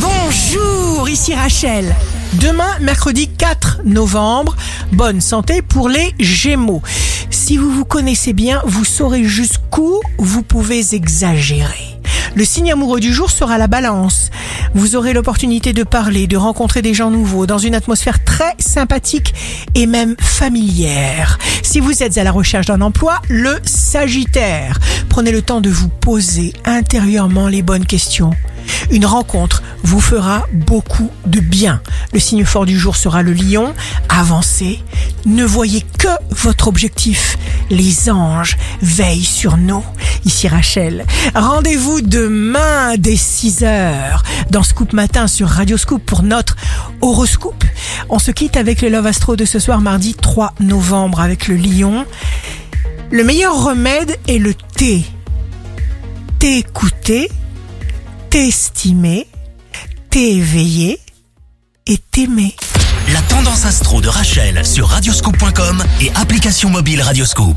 Bonjour, ici Rachel. Demain, mercredi 4 novembre, bonne santé pour les Gémeaux. Si vous vous connaissez bien, vous saurez jusqu'où vous pouvez exagérer. Le signe amoureux du jour sera la balance. Vous aurez l'opportunité de parler, de rencontrer des gens nouveaux dans une atmosphère très sympathique et même familière. Si vous êtes à la recherche d'un emploi, le Sagittaire. Prenez le temps de vous poser intérieurement les bonnes questions. Une rencontre vous fera beaucoup de bien. Le signe fort du jour sera le lion. Avancez. Ne voyez que votre objectif. Les anges veillent sur nous. Ici Rachel. Rendez-vous demain dès 6 heures dans Scoop Matin sur Radio Scoop pour notre horoscope. On se quitte avec le Love Astro de ce soir mardi 3 novembre avec le lion. Le meilleur remède est le thé. T'écouter t'estimer, t'éveiller et t'aimer. La tendance astro de Rachel sur radioscoop.com et application mobile Radioscoop.